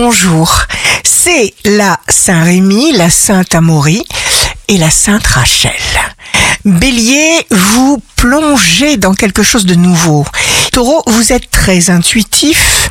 bonjour. C'est la Saint-Rémy, la Sainte Amaury et la Sainte Rachel. Bélier, vous plongez dans quelque chose de nouveau. Taureau, vous êtes très intuitif,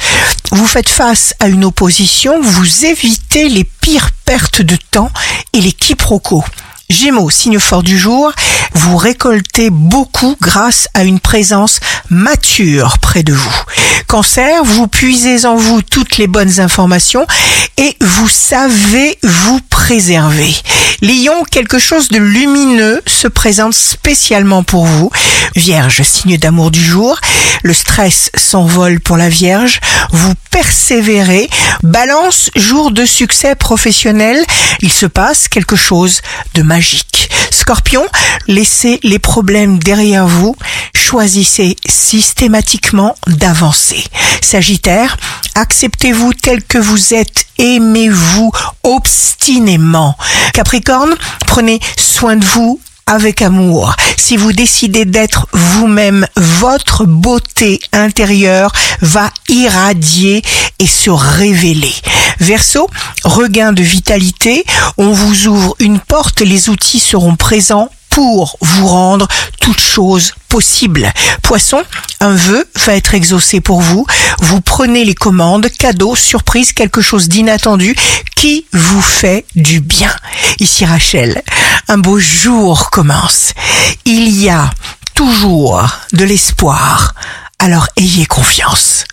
vous faites face à une opposition, vous évitez les pires pertes de temps et les quiproquos. Gémeaux, signe fort du jour, vous récoltez beaucoup grâce à une présence mature près de vous. Cancer, vous puisez en vous toutes les bonnes informations et vous savez vous préserver. Lion, quelque chose de lumineux se présente spécialement pour vous. Vierge, signe d'amour du jour, le stress s'envole pour la Vierge, vous persévérez. Balance, jour de succès professionnel, il se passe quelque chose de magique. Scorpion, laissez les problèmes derrière vous, choisissez systématiquement d'avancer. Sagittaire, acceptez-vous tel que vous êtes, aimez-vous obstinément. Capricorne, prenez soin de vous avec amour. Si vous décidez d'être vous-même, votre beauté intérieure va irradier et se révéler. Verseau, regain de vitalité, on vous ouvre une porte, les outils seront présents pour vous rendre toute chose possible. Poisson, un vœu va être exaucé pour vous. Vous prenez les commandes, cadeaux, surprise, quelque chose d'inattendu qui vous fait du bien. Ici Rachel, un beau jour commence. Il y a toujours de l'espoir. Alors ayez confiance.